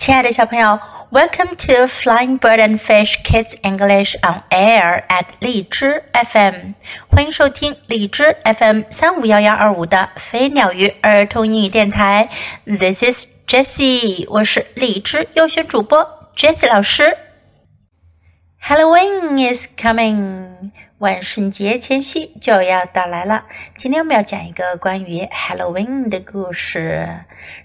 亲爱的小朋友，Welcome to Flying Bird and Fish Kids English on Air at 荔枝 FM，欢迎收听荔枝 FM 三五幺幺二五的飞鸟鱼儿童英语电台。This is Jessie，我是荔枝优选主播 Jessie 老师。Halloween is coming，万圣节前夕就要到来了。今天我们要讲一个关于 Halloween 的故事。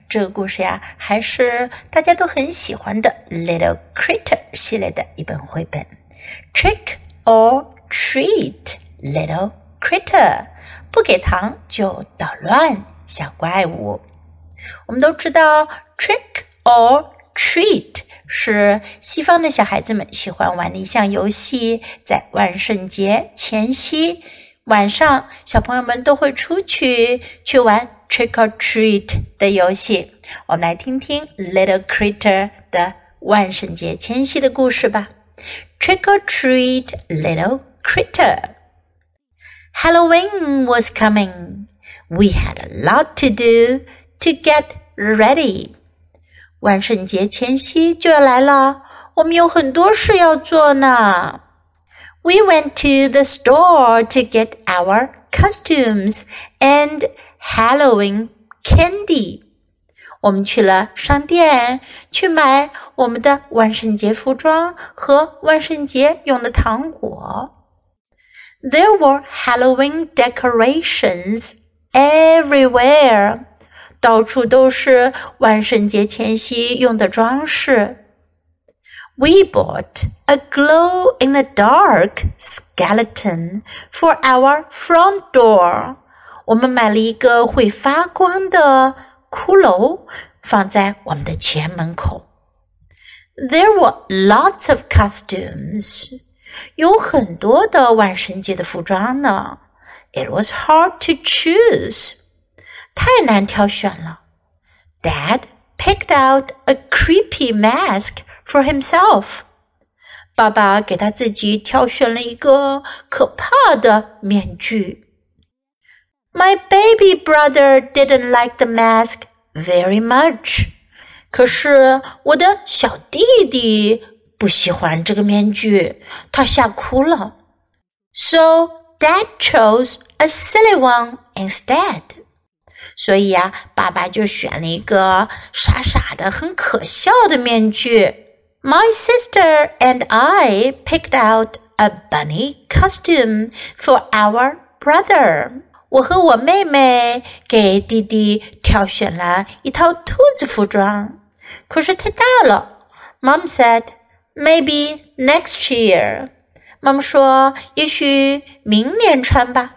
这个故事呀，还是大家都很喜欢的 Little Critter 系列的一本绘本。Trick or treat, Little Critter，不给糖就捣乱，小怪物。我们都知道 Trick or treat。是西方的小孩子们喜欢玩的一项游戏，在万圣节前夕晚上，小朋友们都会出去去玩 trick or treat 的游戏。我们来听听 Little Critter 的万圣节前夕的故事吧。Trick or treat, little critter. Halloween was coming. We had a lot to do to get ready. 万圣节前夕就要来了，我们有很多事要做呢。We went to the store to get our costumes and Halloween candy。我们去了商店去买我们的万圣节服装和万圣节用的糖果。There were Halloween decorations everywhere. 到处都是万圣节前夕用的装饰。We bought a glow in the dark skeleton for our front door。我们买了一个会发光的骷髅，放在我们的前门口。There were lots of costumes。有很多的万圣节的服装呢。It was hard to choose。 太难挑选了。Dad picked out a creepy mask for himself。爸爸给他自己挑选了一个可怕的面具。My baby brother didn't like the mask very much。可是我的小弟弟不喜欢这个面具，他吓哭了。So Dad chose a silly one instead。 所以呀，爸爸就选了一个傻傻的、很可笑的面具。My sister and I picked out a bunny costume for our brother。我和我妹妹给弟弟挑选了一套兔子服装，可是太大了。Mom said, "Maybe next year." 妈妈说，也许明年穿吧。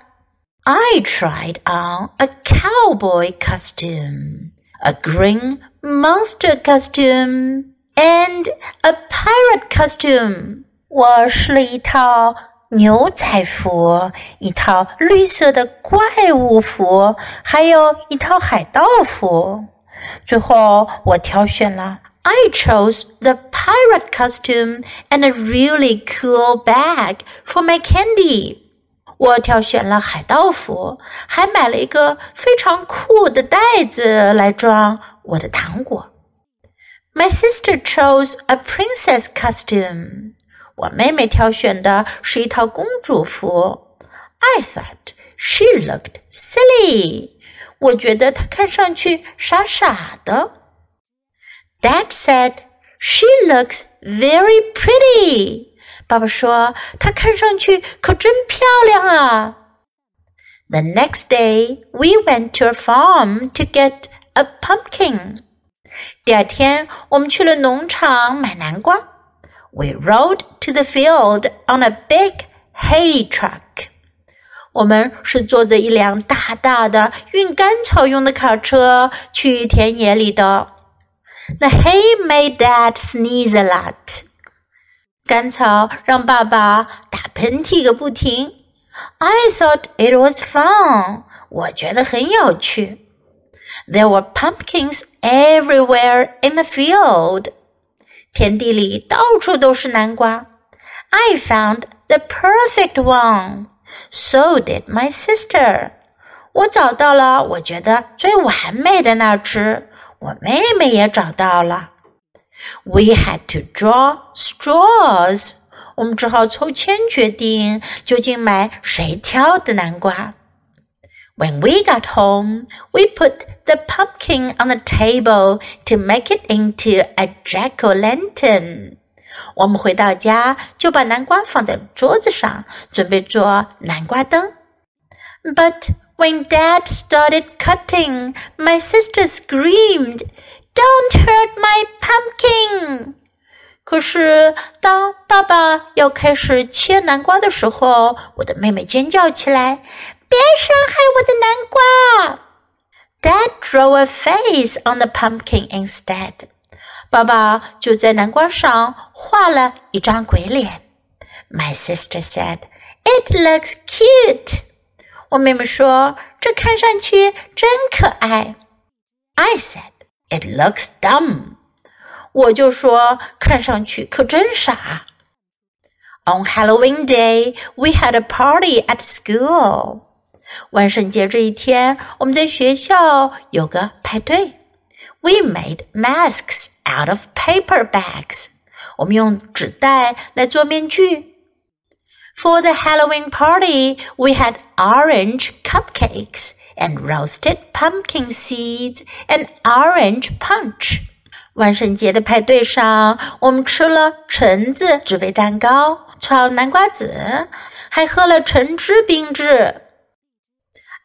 I tried on a cowboy costume, a green monster costume, and a pirate costume. 我试了一套牛仔服，一套绿色的怪物服，还有一套海盗服。最后，我挑选了。I chose the pirate costume and a really cool bag for my candy. 我挑选了海盗服，还买了一个非常酷的袋子来装我的糖果。My sister chose a princess costume。我妹妹挑选的是一套公主服。I thought she looked silly。我觉得她看上去傻傻的。Dad said she looks very pretty。爸爸说：“她看上去可真漂亮啊。” The next day, we went to a farm to get a pumpkin. 第二天，我们去了农场买南瓜。We rode to the field on a big hay truck. 我们是坐着一辆大大的运干草用的卡车去田野里的。The hay made Dad sneeze a lot. 干草让爸爸打喷嚏个不停。I thought it was fun，我觉得很有趣。There were pumpkins everywhere in the field，田地里到处都是南瓜。I found the perfect one，so did my sister。我找到了我觉得最完美的那只，我妹妹也找到了。 We had to draw straws. 我们只好抽签决定究竟买谁挑的南瓜。When we got home, we put the pumpkin on the table to make it into a jack o' lantern. 我们回到家就把南瓜放在桌子上，准备做南瓜灯。But when Dad started cutting, my sister screamed, "Don't hurt my pumpkin!" 可是当爸爸要开始切南瓜的时候，我的妹妹尖叫起来：“别伤害我的南瓜！” Dad drew a face on the pumpkin instead. 爸爸就在南瓜上画了一张鬼脸。My sister said, "It looks cute." 我妹妹说：“这看上去真可爱。” I said, "It looks dumb." 我就说：“看上去可真傻。” On Halloween Day, we had a party at school. 万圣节这一天，我们在学校有个派对。We made masks out of paper bags. 我们用纸袋来做面具。For the Halloween party, we had orange cupcakes and roasted pumpkin seeds and orange punch. 万圣节的派对上，我们吃了橙子纸杯蛋糕、炒南瓜子，还喝了橙汁冰汁。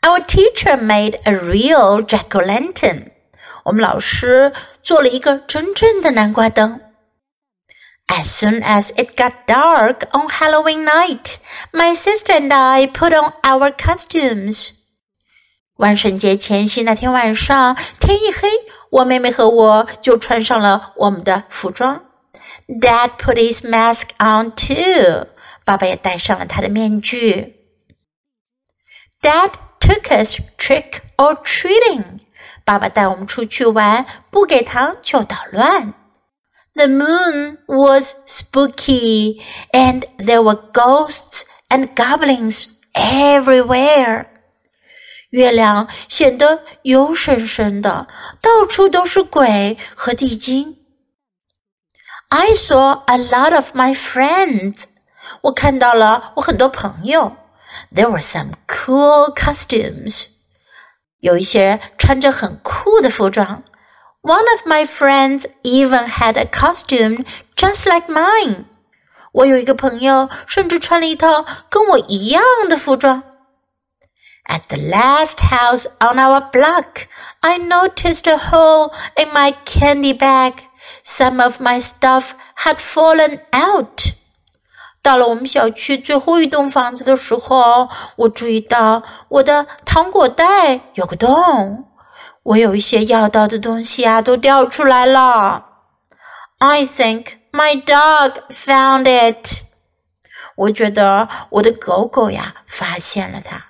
Our teacher made a real jack o' lantern. 我们老师做了一个真正的南瓜灯。As soon as it got dark on Halloween night, my sister and I put on our costumes. 万圣节前夕那天晚上，天一黑，我妹妹和我就穿上了我们的服装。Dad put his mask on too. 爸爸也戴上了他的面具。Dad took us trick or treating. 爸爸带我们出去玩，不给糖就捣乱。The moon was spooky, and there were ghosts and goblins everywhere. 月亮显得幽深深的，到处都是鬼和地精。I saw a lot of my friends. 我看到了我很多朋友。There were some cool costumes. 有一些穿着很酷的服装。One of my friends even had a costume just like mine. 我有一个朋友甚至穿了一套跟我一样的服装。At the last house on our block, I noticed a hole in my candy bag. Some of my stuff had fallen out. 到了我们小区最后一栋房子的时候，我注意到我的糖果袋有个洞，我有一些要到的东西啊都掉出来了。I think my dog found it。我觉得我的狗狗呀发现了它。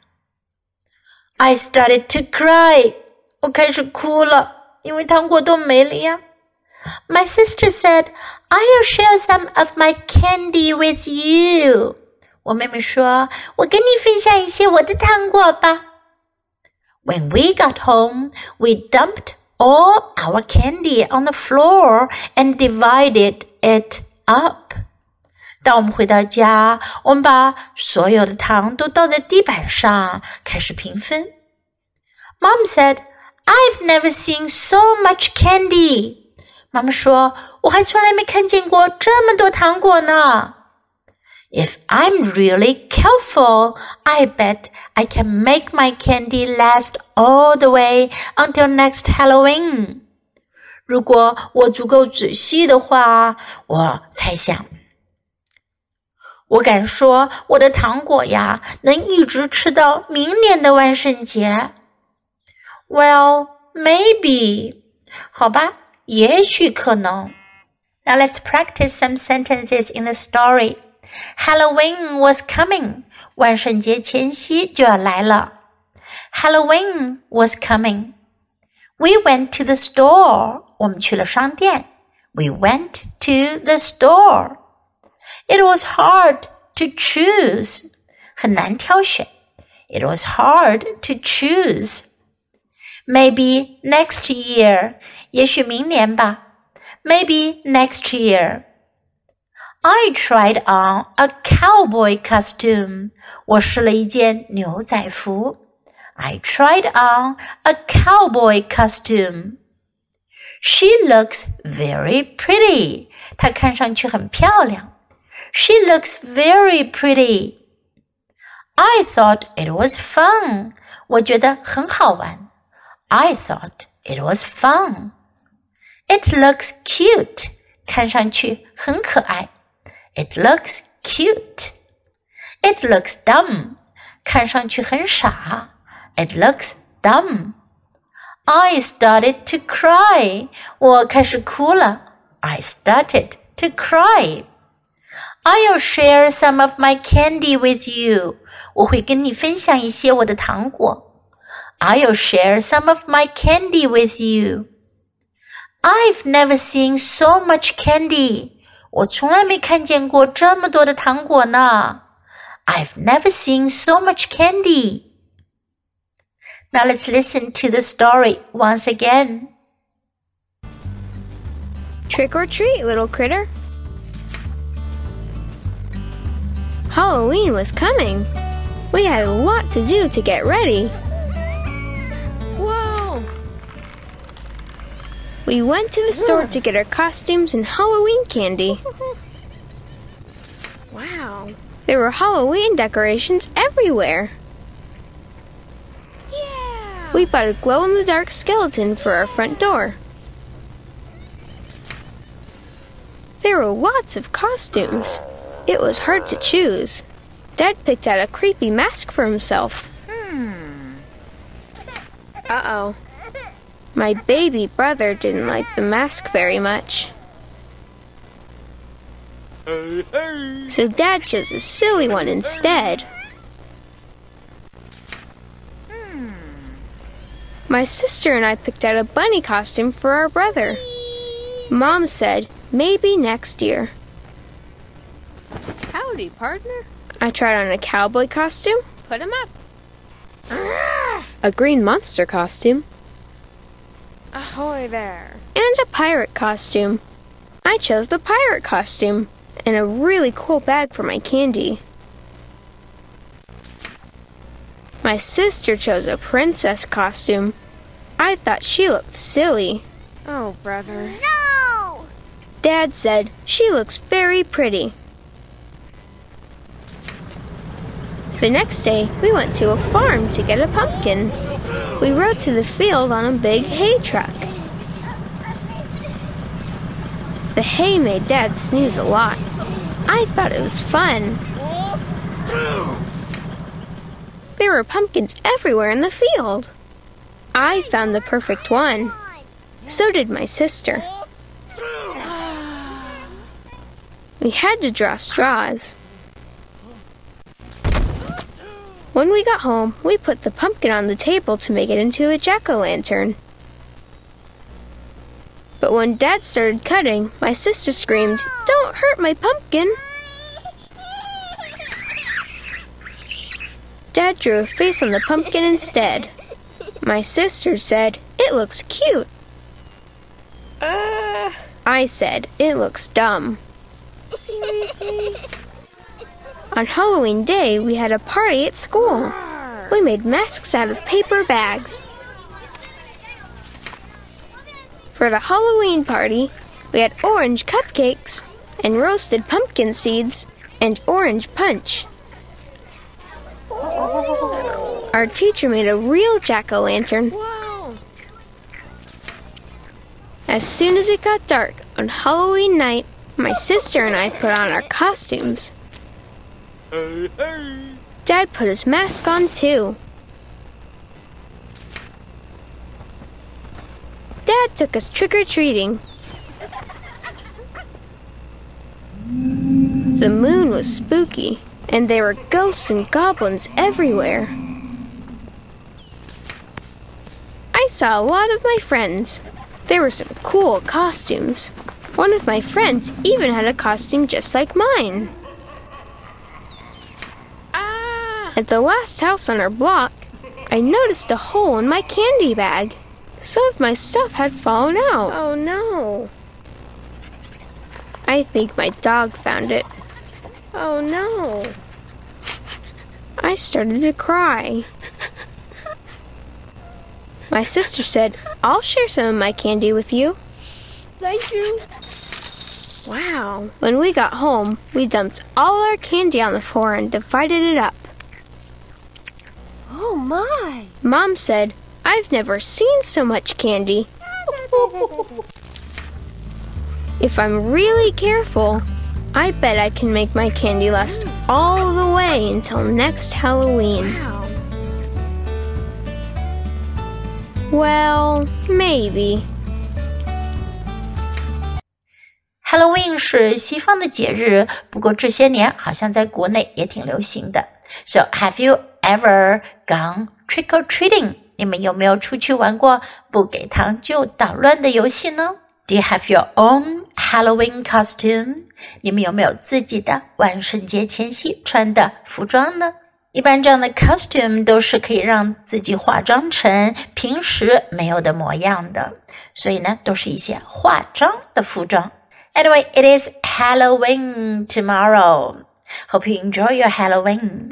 I started to cry。我开始哭了，因为糖果都没了呀。My sister said, I'll share some of my candy with you. 我妹妹说：“我跟你分享一些我的糖果吧。” When we got home, we dumped all our candy on the floor and divided it up. 当我们回到家，我们把所有的糖都倒在地板上，开始平分。 Mom said, "I've never seen so much candy." 妈妈说：“我还从来没看见过这么多糖果呢。” If I'm really careful, I bet I can make my candy last all the way until next Halloween. 如果我足够仔细的话，我猜想，我敢说我的糖果呀，能一直吃到明年的万圣节。 Well, maybe. 好吧。也许可能。Now let's practice some sentences in the story. Halloween was coming. 万圣节前夕就要来了。Halloween was coming. We went to the store. 我们去了商店。We went to the store. It was hard to choose. 很难挑选。It was hard to choose. Maybe next year. 也许明年吧。 Maybe next year. I tried on a cowboy costume. 我试了一件牛仔服。I tried on a cowboy costume. She looks very pretty. 她看上去很漂亮。She looks very pretty. I thought it was fun. 我觉得很好玩。 I thought it was fun. It looks cute. 看上去很可爱。It looks cute. It looks dumb. 看上去很傻。It looks dumb. I started to cry. 我开始哭了。I started to cry. I'll share some of my candy with you. 我会跟你分享一些我的糖果。 I'll share some of my candy with you. I've never seen so much candy. 我从来没看见过这么多的糖果呢。I've never seen so much candy. Now let's listen to the story once again. Trick or treat, little critter. Halloween was coming. We had a lot to do to get ready. We went to the store to get our costumes and Halloween candy. Wow. There were Halloween decorations everywhere. Yeah! We bought a glow in the dark skeleton for our front door. There were lots of costumes. It was hard to choose. Dad picked out a creepy mask for himself. Hmm. Uh oh. My baby brother didn't like the mask very much. So Dad chose a silly one instead. My sister and I picked out a bunny costume for our brother. Mom said maybe next year. Howdy, partner. I tried on a cowboy costume, Put him up. a green monster costume, Ahoy there. and a pirate costume. I chose the pirate costume and a really cool bag for my candy. My sister chose a princess costume. I thought she looked silly. Oh, brother. No! Dad said she looks very pretty. The next day, we went to a farm to get a pumpkin. We rode to the field on a big hay truck. The hay made Dad sneeze a lot. I thought it was fun. There were pumpkins everywhere in the field. I found the perfect one. So did my sister. We had to draw straws. When we got home, we put the pumpkin on the table to make it into a jack o' lantern. But when Dad started cutting, my sister screamed, Don't hurt my pumpkin! Dad drew a face on the pumpkin instead. My sister said, It looks cute. Uh, I said, It looks dumb. seriously? On Halloween Day, we had a party at school. We made masks out of paper bags. For the Halloween party, we had orange cupcakes and roasted pumpkin seeds and orange punch. Our teacher made a real jack o' lantern. As soon as it got dark on Halloween night, my sister and I put on our costumes. Dad put his mask on too. Dad took us trick or treating. The moon was spooky, and there were ghosts and goblins everywhere. I saw a lot of my friends. There were some cool costumes. One of my friends even had a costume just like mine. At the last house on our block, I noticed a hole in my candy bag. Some of my stuff had fallen out. Oh no. I think my dog found it. Oh no. I started to cry. My sister said, I'll share some of my candy with you. Thank you. Wow. When we got home, we dumped all our candy on the floor and divided it up Oh my. Mom said, I've never seen so much candy. If I'm really careful, I bet I can make my candy last all the way until next Halloween. Wow. Well, maybe. Halloween 是西方的节日，不过这些年好像在国内也挺流行的。So have you ever gone trick or treating？你们有没有出去玩过不给糖就捣乱的游戏呢？Do you have your own Halloween costume？你们有没有自己的万圣节前夕穿的服装呢？一般这样的 costume 都是可以让自己化妆成平时没有的模样的，所以呢，都是一些化妆的服装。Anyway, it is Halloween tomorrow. Hope you enjoy your Halloween.